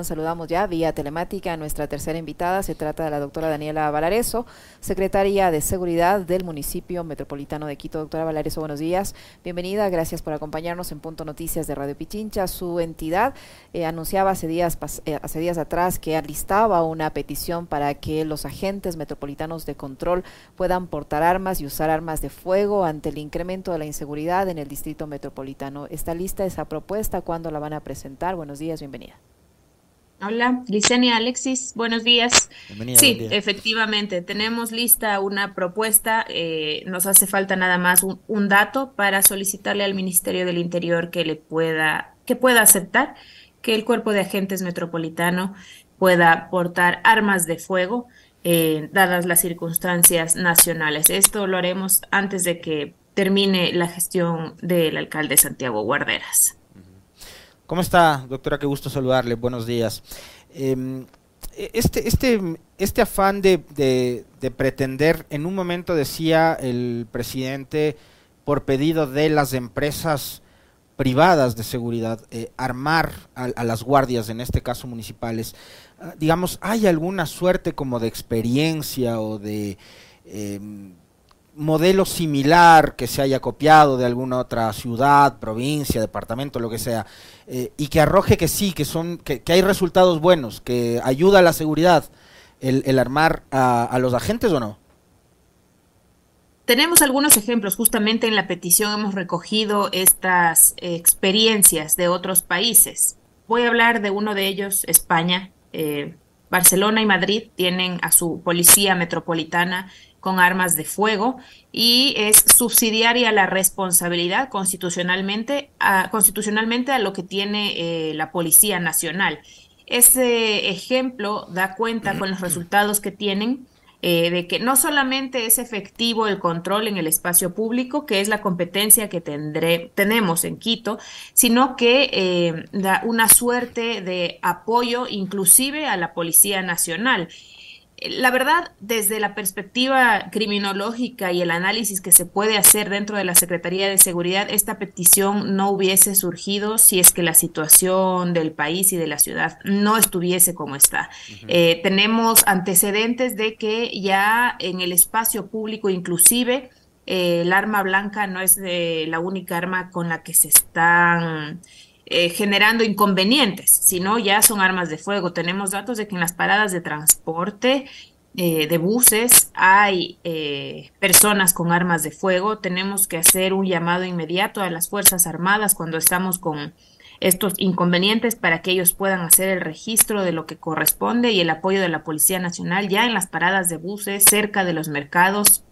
Saludamos ya vía telemática a nuestra tercera invitada. Se trata de la doctora Daniela Valareso, secretaria de Seguridad del municipio metropolitano de Quito. Doctora Valareso, buenos días. Bienvenida. Gracias por acompañarnos en Punto Noticias de Radio Pichincha. Su entidad eh, anunciaba hace días, eh, hace días atrás que alistaba una petición para que los agentes metropolitanos de control puedan portar armas y usar armas de fuego ante el incremento de la inseguridad en el distrito metropolitano. ¿Está lista esa propuesta? ¿Cuándo la van a presentar? Buenos días, bienvenida. Hola, Licenia Alexis, buenos días. Bienvenida, sí, efectivamente, tenemos lista una propuesta, eh, nos hace falta nada más un, dato para solicitarle al Ministerio del Interior que le pueda, que pueda aceptar que el cuerpo de agentes metropolitano pueda portar armas de fuego, eh, dadas las circunstancias nacionales. Esto lo haremos antes de que termine la gestión del alcalde Santiago Guarderas. ¿Cómo está, doctora? Qué gusto saludarle. Buenos días. Em, este, este, este afán de, pretender, en un momento decía el presidente, por pedido de las empresas privadas de seguridad, eh, armar a, las guardias, en este caso municipales, ah, digamos, ¿hay alguna suerte como de experiencia o de... Em, modelo similar que se haya copiado de alguna otra ciudad, provincia, departamento, lo que sea, eh, y que arroje que sí, que son, que, hay resultados buenos, que ayuda a la seguridad el, armar a, los agentes o no? Tenemos algunos ejemplos, justamente en la petición hemos recogido estas experiencias de otros países. Voy a hablar de uno de ellos, España. Eh, Barcelona y Madrid tienen a su policía metropolitana con armas de fuego y es subsidiaria la responsabilidad constitucionalmente a, constitucionalmente a lo que tiene eh, la Policía Nacional. Ese ejemplo da cuenta con los resultados que tienen eh, de que no solamente es efectivo el control en el espacio público, que es la competencia que tendré, tenemos en Quito, sino que eh, da una suerte de apoyo inclusive a la Policía Nacional la verdad, desde la perspectiva criminológica y el análisis que se puede hacer dentro de la Secretaría de Seguridad, esta petición no hubiese surgido si es que la situación del país y de la ciudad no estuviese como está. Eh, tenemos antecedentes de que ya en el espacio público inclusive eh, el arma blanca no es la única arma con la que se están eh, generando inconvenientes, sino ya son armas de fuego. Tenemos datos de que en las paradas de transporte eh, de buses hay eh, personas con armas de fuego. Tenemos que hacer un llamado inmediato a las Fuerzas Armadas cuando estamos con estos inconvenientes para que ellos puedan hacer el registro de lo que corresponde y el apoyo de la Policía Nacional ya en las paradas de buses, cerca de los mercados,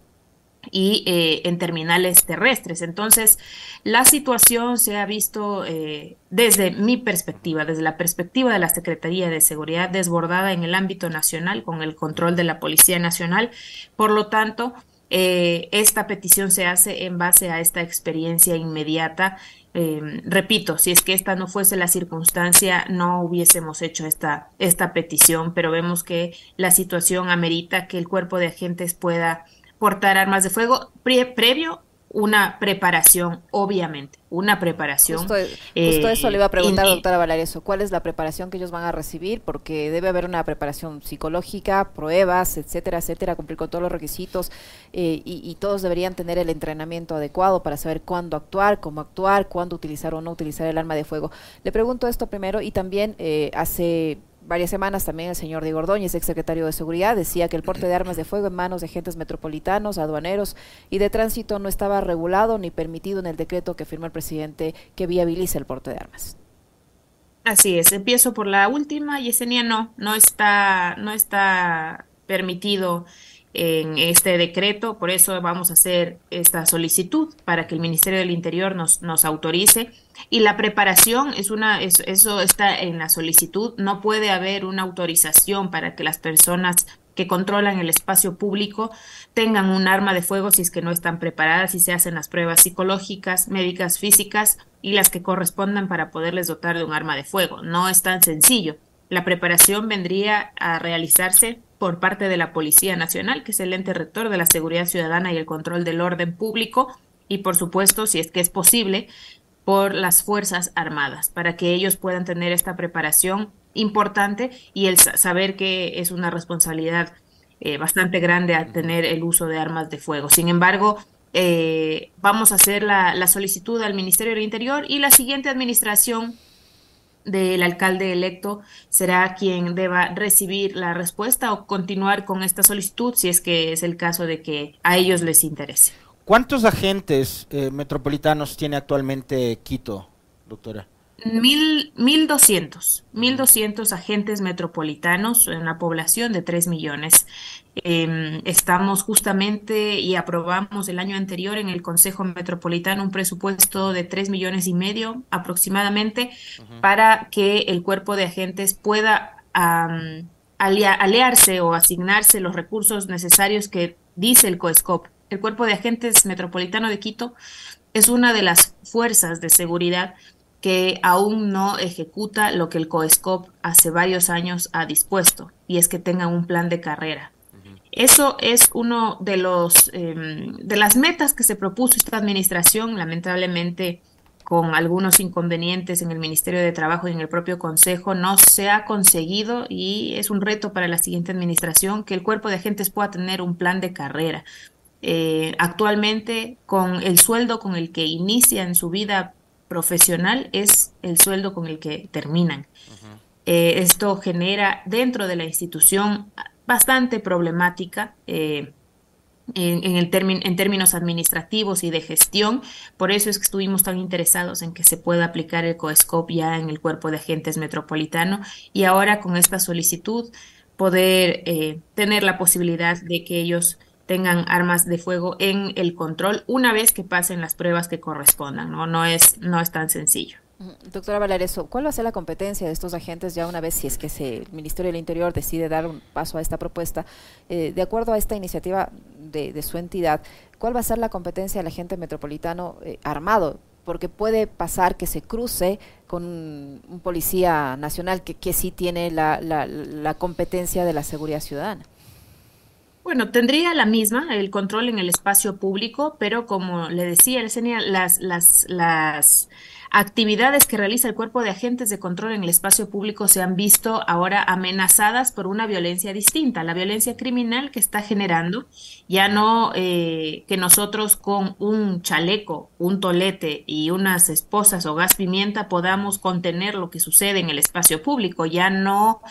y eh, en terminales terrestres. Entonces, la situación se ha visto eh, desde mi perspectiva, desde la perspectiva de la Secretaría de Seguridad, desbordada en el ámbito nacional con el control de la Policía Nacional. Por lo tanto, eh, esta petición se hace en base a esta experiencia inmediata. repito, si es que esta no fuese la circunstancia, no hubiésemos hecho esta, esta petición, pero vemos que la situación amerita que el cuerpo de agentes pueda portar armas de fuego previo una preparación, obviamente, una preparación. Justo, eso le iba a preguntar, doctora Valareso, ¿cuál es la preparación que ellos van a recibir? Porque debe haber una preparación psicológica, pruebas, etcétera, etcétera, cumplir con todos los requisitos eh, y, todos deberían tener el entrenamiento adecuado para saber cuándo actuar, cómo actuar, cuándo utilizar o no utilizar el arma de fuego. Le pregunto esto primero y también eh, hace varias semanas también el señor Diego Ordóñez, ex secretario de Seguridad, decía que el porte de armas de fuego en manos de agentes metropolitanos, aduaneros y de tránsito no estaba regulado ni permitido en el decreto que firmó el presidente que viabiliza el porte de armas. Así es, empiezo por la última, Yesenia no, no está, no está permitido en este decreto, por eso vamos a hacer esta solicitud para que el Ministerio del Interior nos, nos autorice. Y la preparación es una, eso está en la solicitud, no puede haber una autorización para que las personas que controlan el espacio público tengan un arma de fuego si es que no están preparadas y se hacen las pruebas psicológicas, médicas, físicas y las que correspondan para poderles dotar de un arma de fuego. No es tan sencillo. La preparación vendría a realizarse por parte de la Policía Nacional, que es el ente rector de la seguridad ciudadana y el control del orden público, y por supuesto, si es que es posible, por las Fuerzas Armadas, para que ellos puedan tener esta preparación importante y el saber que es una responsabilidad eh, bastante grande a tener el uso de armas de fuego. Sin embargo, eh, vamos a hacer la, la, solicitud al Ministerio del Interior y la siguiente administración del alcalde electo será quien deba recibir la respuesta o continuar con esta solicitud si es que es el caso de que a ellos les interese. ¿Cuántos agentes eh, metropolitanos tiene actualmente Quito, doctora? Mil, mil doscientos, mil doscientos agentes metropolitanos en una población de tres millones. Em, estamos justamente y aprobamos el año anterior en el Consejo Metropolitano un presupuesto de tres millones y medio aproximadamente para que el cuerpo de agentes pueda aliarse o asignarse los recursos necesarios que dice el COESCOP. El cuerpo de agentes metropolitano de Quito es una de las fuerzas de seguridad que aún no ejecuta lo que el COESCOP hace varios años ha dispuesto, y es que tengan un plan de carrera. Eso es uno de los em, de las metas que se propuso esta administración, lamentablemente con algunos inconvenientes en el Ministerio de Trabajo y en el propio Consejo, no se ha conseguido y es un reto para la siguiente administración que el cuerpo de agentes pueda tener un plan de carrera. Eh, actualmente, con el sueldo con el que inician su vida profesional es el sueldo con el que terminan. Eh, esto genera dentro de la institución bastante problemática eh, en, el en términos administrativos y de gestión. Por eso es que estuvimos tan interesados en que se pueda aplicar el COESCOP ya en el cuerpo de agentes metropolitano y ahora con esta solicitud poder eh, tener la posibilidad de que ellos tengan armas de fuego en el control una vez que pasen las pruebas que correspondan, ¿no? No es, no es tan sencillo. Doctora Valareso, ¿cuál va a ser la competencia de estos agentes ya una vez si es que se, el Ministerio del Interior decide dar un paso a esta propuesta? Eh, de acuerdo a esta iniciativa de, su entidad, ¿cuál va a ser la competencia del agente metropolitano eh, armado? Porque puede pasar que se cruce con un, policía nacional que, que sí tiene la, la competencia de la seguridad ciudadana. Bueno, tendría la misma, el control en el espacio público, pero como le decía, las, las, las actividades que realiza el cuerpo de agentes de control en el espacio público se han visto ahora amenazadas por una violencia distinta, la violencia criminal que está generando, ya no eh, que nosotros con un chaleco, un tolete y unas esposas o gas pimienta podamos contener lo que sucede en el espacio público, ya no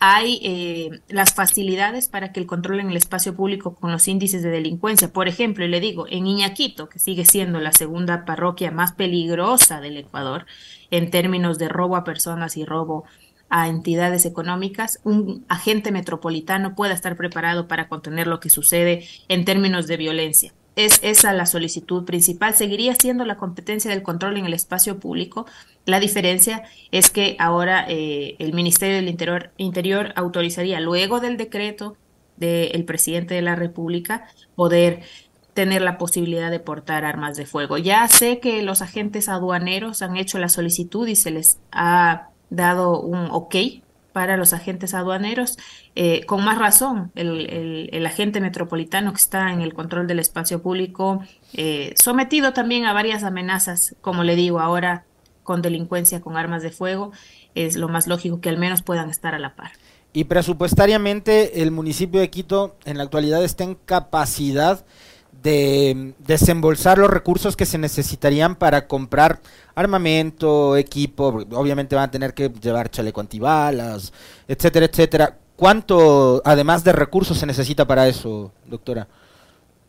hay eh, las facilidades para que el control en el espacio público con los índices de delincuencia. Por ejemplo, y le digo, en Iñaquito, que sigue siendo la segunda parroquia más peligrosa del Ecuador en términos de robo a personas y robo a entidades económicas, un agente metropolitano pueda estar preparado para contener lo que sucede en términos de violencia. Es esa la solicitud principal. Seguiría siendo la competencia del control en el espacio público. La diferencia es que ahora eh, el Ministerio del Interior, Interior, autorizaría, luego del decreto del presidente de la República, poder tener la posibilidad de portar armas de fuego. Ya sé que los agentes aduaneros han hecho la solicitud y se les ha dado un ok para los agentes aduaneros, eh, con más razón, el, agente metropolitano que está en el control del espacio público, eh, sometido también a varias amenazas, como le digo ahora, con delincuencia con armas de fuego, es lo más lógico que al menos puedan estar a la par. Y presupuestariamente el municipio de Quito en la actualidad está en capacidad de desembolsar los recursos que se necesitarían para comprar armamento, equipo, obviamente van a tener que llevar chaleco antibalas, etcétera, etcétera. ¿Cuánto, además de recursos, se necesita para eso, doctora?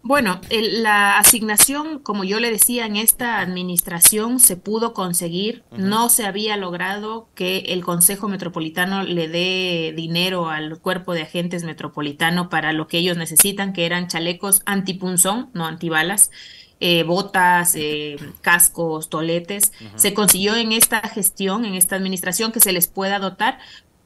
Bueno, la asignación, como yo le decía, en esta administración se pudo conseguir, no se había logrado que el Consejo Metropolitano le dé dinero al cuerpo de agentes metropolitano para lo que ellos necesitan, que eran chalecos antipunzón, no antibalas, eh, botas, eh, cascos, toletes. Se consiguió en esta gestión, en esta administración, que se les pueda dotar,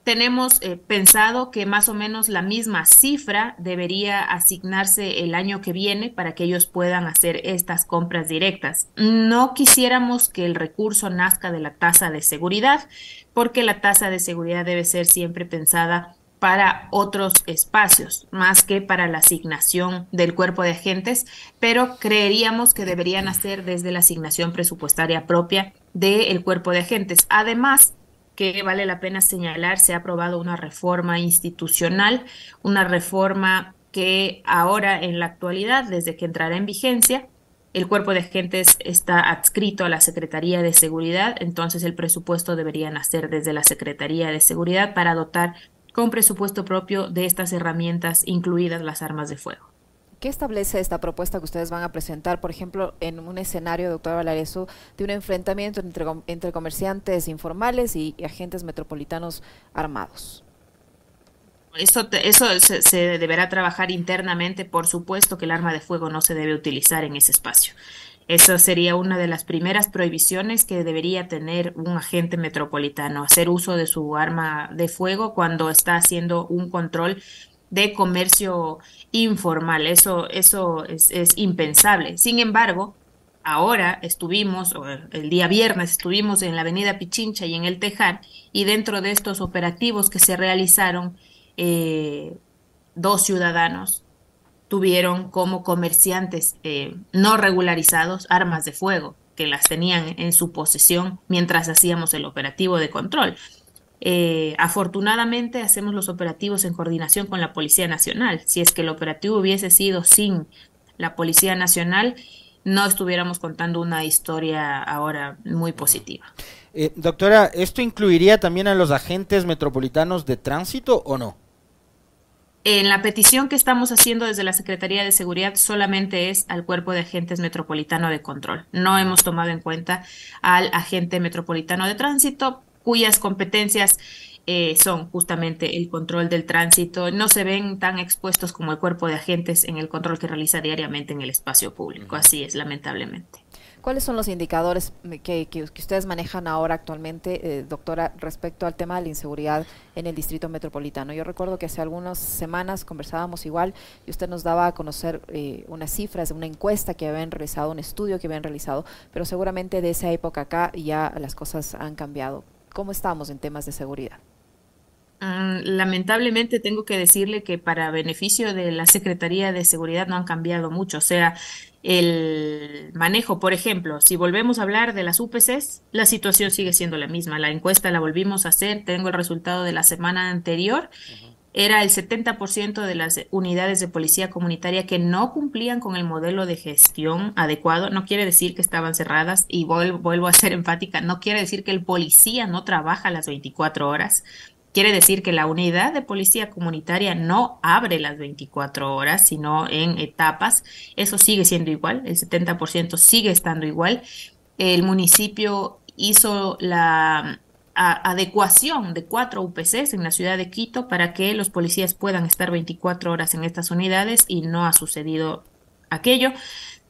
tenemos eh, pensado que más o menos la misma cifra debería asignarse el año que viene para que ellos puedan hacer estas compras directas. No quisiéramos que el recurso nazca de la tasa de seguridad, porque la tasa de seguridad debe ser siempre pensada para otros espacios, más que para la asignación del cuerpo de agentes, pero creeríamos que deberían hacer desde la asignación presupuestaria propia del cuerpo de agentes. Además, que vale la pena señalar, se ha aprobado una reforma institucional, una reforma que ahora en la actualidad, desde que entrará en vigencia, el cuerpo de agentes está adscrito a la Secretaría de Seguridad, entonces el presupuesto debería nacer desde la Secretaría de Seguridad para dotar con presupuesto propio de estas herramientas, incluidas las armas de fuego. ¿Qué establece esta propuesta que ustedes van a presentar, por ejemplo, en un escenario, doctora Valareso, de un enfrentamiento entre, comerciantes informales y, agentes metropolitanos armados? Eso, eso se, deberá trabajar internamente, por supuesto que el arma de fuego no se debe utilizar en ese espacio. Eso sería una de las primeras prohibiciones que debería tener un agente metropolitano, hacer uso de su arma de fuego cuando está haciendo un control de comercio informal. Eso, eso es, impensable. Sin embargo, ahora estuvimos, el día viernes estuvimos en la avenida Pichincha y en el Tejar, y dentro de estos operativos que se realizaron, eh, dos ciudadanos tuvieron como comerciantes eh, no regularizados armas de fuego que las tenían en su posesión mientras hacíamos el operativo de control. Eh, afortunadamente hacemos los operativos en coordinación con la Policía Nacional. Si es que el operativo hubiese sido sin la Policía Nacional, no estuviéramos contando una historia ahora muy positiva. Eh, doctora, ¿esto incluiría también a los agentes metropolitanos de tránsito o no? En la petición que estamos haciendo desde la Secretaría de Seguridad solamente es al Cuerpo de Agentes Metropolitano de Control. No hemos tomado en cuenta al agente metropolitano de tránsito cuyas competencias eh, son justamente el control del tránsito, no se ven tan expuestos como el cuerpo de agentes en el control que realiza diariamente en el espacio público. Así es, lamentablemente. ¿Cuáles son los indicadores que, ustedes manejan ahora actualmente, eh, doctora, respecto al tema de la inseguridad en el Distrito Metropolitano? Yo recuerdo que hace algunas semanas conversábamos igual y usted nos daba a conocer eh, unas cifras de una encuesta que habían realizado, un estudio que habían realizado, pero seguramente de esa época acá ya las cosas han cambiado. ¿Cómo estamos en temas de seguridad? Mm, lamentablemente tengo que decirle que para beneficio de la Secretaría de Seguridad no han cambiado mucho. O sea, el manejo, por ejemplo, si volvemos a hablar de las UPCs, la situación sigue siendo la misma. La encuesta la volvimos a hacer, tengo el resultado de la semana anterior era el 70% de las unidades de policía comunitaria que no cumplían con el modelo de gestión adecuado. No quiere decir que estaban cerradas y vuelvo, a ser enfática, no quiere decir que el policía no trabaja las 24 horas. Quiere decir que la unidad de policía comunitaria no abre las 24 horas, sino en etapas. Eso sigue siendo igual, el 70% sigue estando igual. El municipio hizo la adecuación de cuatro UPCs en la ciudad de Quito para que los policías puedan estar 24 horas en estas unidades y no ha sucedido aquello.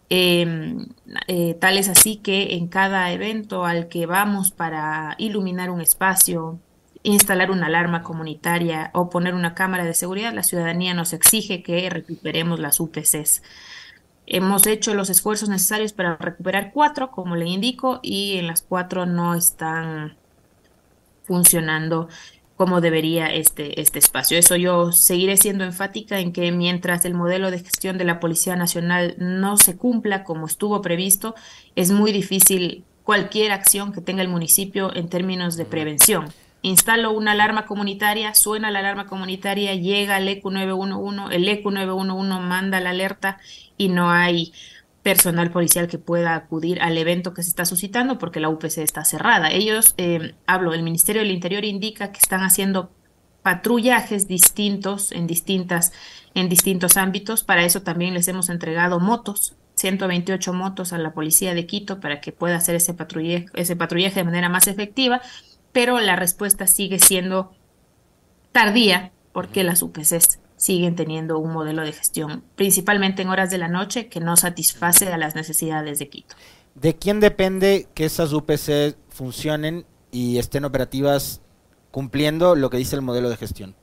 Em, eh, tal es así que en cada evento al que vamos para iluminar un espacio, instalar una alarma comunitaria o poner una cámara de seguridad, la ciudadanía nos exige que recuperemos las UPCs. Hemos hecho los esfuerzos necesarios para recuperar cuatro, como le indico, y en las cuatro no están funcionando como debería este, este espacio. Eso yo seguiré siendo enfática en que mientras el modelo de gestión de la Policía Nacional no se cumpla como estuvo previsto, es muy difícil cualquier acción que tenga el municipio en términos de prevención. Instalo una alarma comunitaria, suena la alarma comunitaria, llega el ECU 911, el ECU 911 manda la alerta y no hay personal policial que pueda acudir al evento que se está suscitando porque la UPC está cerrada. Ellos, eh, hablo, el Ministerio del Interior indica que están haciendo patrullajes distintos en distintas en distintos ámbitos. Para eso también les hemos entregado motos, 128 motos a la policía de Quito para que pueda hacer ese patrullaje, ese patrullaje de manera más efectiva, pero la respuesta sigue siendo tardía porque las UPCs siguen teniendo un modelo de gestión, principalmente en horas de la noche, que no satisface a las necesidades de Quito. ¿De quién depende que esas UPC funcionen y estén operativas cumpliendo lo que dice el modelo de gestión?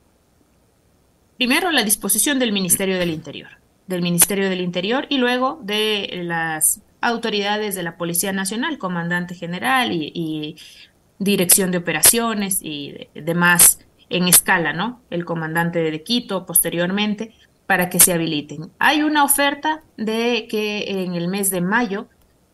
Primero, la disposición del Ministerio del Interior, del Ministerio del Interior y luego de las autoridades de la Policía Nacional, comandante general y, dirección de operaciones y demás en escala, ¿no? El comandante de Quito posteriormente para que se habiliten. Hay una oferta de que en el mes de mayo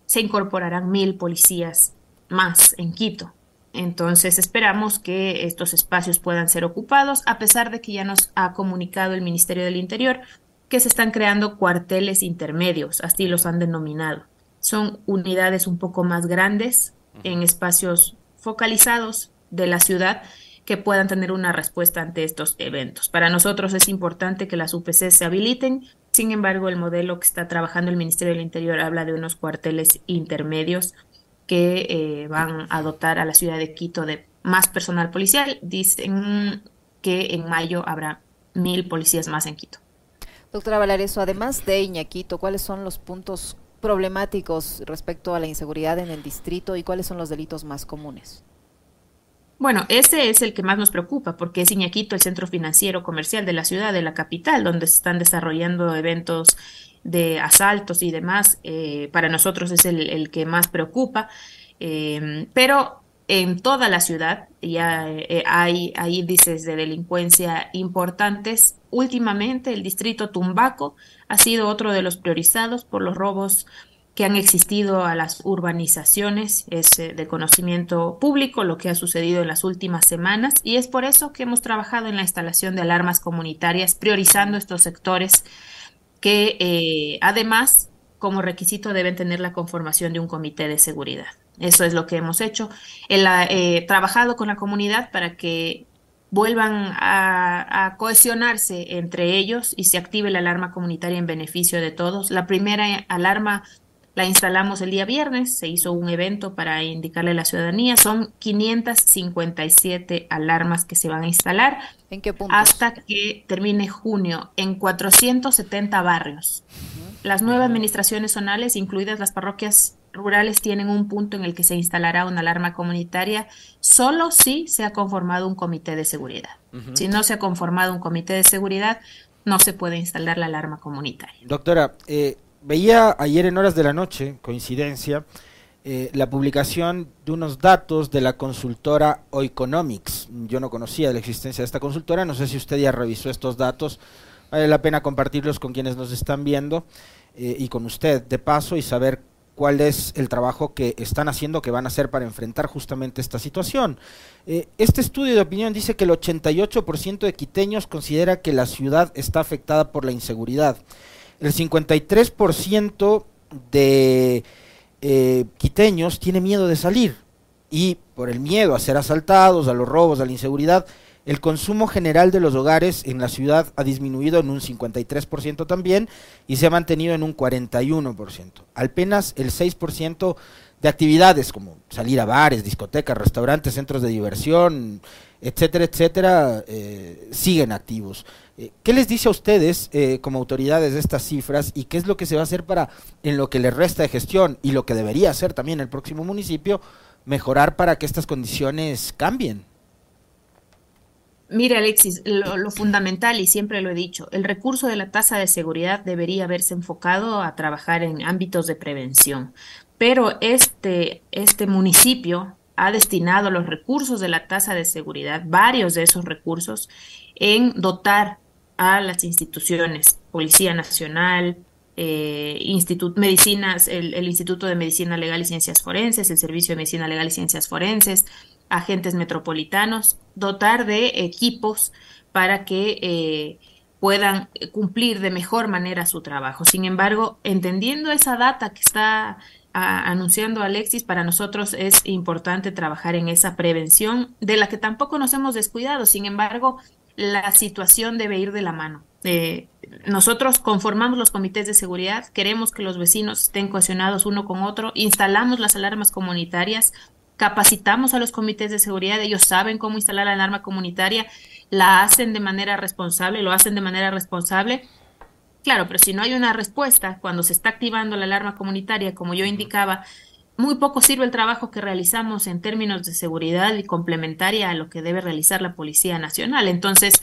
se incorporarán mil policías más en Quito. Entonces esperamos que estos espacios puedan ser ocupados, a pesar de que ya nos ha comunicado el Ministerio del Interior que se están creando cuarteles intermedios, así los han denominado. Son unidades un poco más grandes en espacios focalizados de la ciudad que puedan tener una respuesta ante estos eventos. Para nosotros es importante que las UPC se habiliten, sin embargo el modelo que está trabajando el Ministerio del Interior habla de unos cuarteles intermedios que eh, van a dotar a la ciudad de Quito de más personal policial. Dicen que en mayo habrá mil policías más en Quito. Doctora Valareso, además de Iñaquito, ¿cuáles son los puntos problemáticos respecto a la inseguridad en el distrito y cuáles son los delitos más comunes? Bueno, ese es el que más nos preocupa porque es Iñaquito el centro financiero comercial de la ciudad, de la capital, donde se están desarrollando eventos de asaltos y demás, eh, para nosotros es el, que más preocupa. Eh, pero en toda la ciudad ya eh, hay, hay, índices de delincuencia importantes. Últimamente el distrito Tumbaco ha sido otro de los priorizados por los robos que han existido a las urbanizaciones. Es de conocimiento público lo que ha sucedido en las últimas semanas y es por eso que hemos trabajado en la instalación de alarmas comunitarias, priorizando estos sectores que eh, además como requisito deben tener la conformación de un comité de seguridad. Eso es lo que hemos hecho. He eh, trabajado con la comunidad para que vuelvan a, a, cohesionarse entre ellos y se active la alarma comunitaria en beneficio de todos. La primera alarma la instalamos el día viernes, se hizo un evento para indicarle a la ciudadanía. Son 557 alarmas que se van a instalar. ¿En qué punto? Hasta que termine junio, en 470 barrios. Las nueve administraciones zonales, incluidas las parroquias rurales, tienen un punto en el que se instalará una alarma comunitaria solo si se ha conformado un comité de seguridad. Si no se ha conformado un comité de seguridad, no se puede instalar la alarma comunitaria. Doctora, eh, veía ayer en horas de la noche, coincidencia, eh, la publicación de unos datos de la consultora Oeconomics. Yo no conocía la existencia de esta consultora, no sé si usted ya revisó estos datos. Vale la pena compartirlos con quienes nos están viendo eh, y con usted de paso y saber cuál es el trabajo que están haciendo, que van a hacer para enfrentar justamente esta situación. Eh, este estudio de opinión dice que el 88% de quiteños considera que la ciudad está afectada por la inseguridad el 53% de eh, quiteños tiene miedo de salir y por el miedo a ser asaltados, a los robos, a la inseguridad, el consumo general de los hogares en la ciudad ha disminuido en un 53% también y se ha mantenido en un 41%. Apenas el 6% de actividades como salir a bares, discotecas, restaurantes, centros de diversión, etcétera, etcétera, eh, siguen activos. Eh, ¿Qué les dice a ustedes eh, como autoridades de estas cifras y qué es lo que se va a hacer para, en lo que les resta de gestión y lo que debería hacer también el próximo municipio, mejorar para que estas condiciones cambien? Mire, Alexis, lo, fundamental, y siempre lo he dicho, el recurso de la tasa de seguridad debería haberse enfocado a trabajar en ámbitos de prevención. Pero este, este municipio ha destinado los recursos de la tasa de seguridad, varios de esos recursos, en dotar a las instituciones, Policía Nacional, eh, Medicinas, el, Instituto de Medicina Legal y Ciencias Forenses, el Servicio de Medicina Legal y Ciencias Forenses, agentes metropolitanos, dotar de equipos para que eh, puedan cumplir de mejor manera su trabajo. Sin embargo, entendiendo esa data que está anunciando Alexis, para nosotros es importante trabajar en esa prevención de la que tampoco nos hemos descuidado. Sin embargo, la situación debe ir de la mano. Eh, nosotros conformamos los comités de seguridad, queremos que los vecinos estén cohesionados uno con otro, instalamos las alarmas comunitarias, capacitamos a los comités de seguridad, ellos saben cómo instalar la alarma comunitaria, la hacen de manera responsable, lo hacen de manera responsable Claro, pero si no hay una respuesta cuando se está activando la alarma comunitaria, como yo indicaba, muy poco sirve el trabajo que realizamos en términos de seguridad y complementaria a lo que debe realizar la Policía Nacional. Entonces,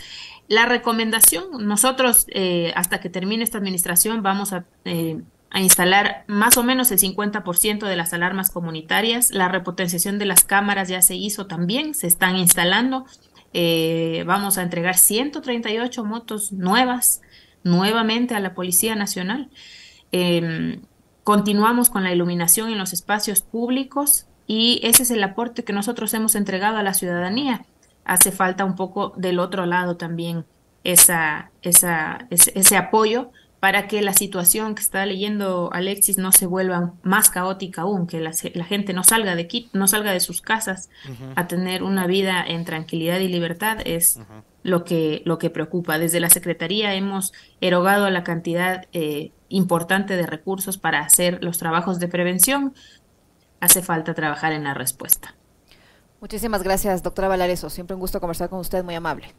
la recomendación, nosotros eh, hasta que termine esta administración vamos a, eh, instalar más o menos el 50% de las alarmas comunitarias. La repotenciación de las cámaras ya se hizo también, se están instalando. Eh, vamos a entregar 138 motos nuevas nuevamente a la Policía Nacional. Em, continuamos con la iluminación en los espacios públicos. y ese es el aporte que nosotros hemos entregado a la ciudadanía. Hace falta un poco del otro lado también esa, esa, ese, apoyo para que la situación que está leyendo Alexis no se vuelva más caótica aún, que la, gente no salga de Quito, no salga de sus casas a tener una vida en tranquilidad y libertad es lo que lo que preocupa. Desde la Secretaría hemos erogado la cantidad eh, importante de recursos para hacer los trabajos de prevención. Hace falta trabajar en la respuesta. Muchísimas gracias, doctora Valareso. Siempre un gusto conversar con usted, muy amable.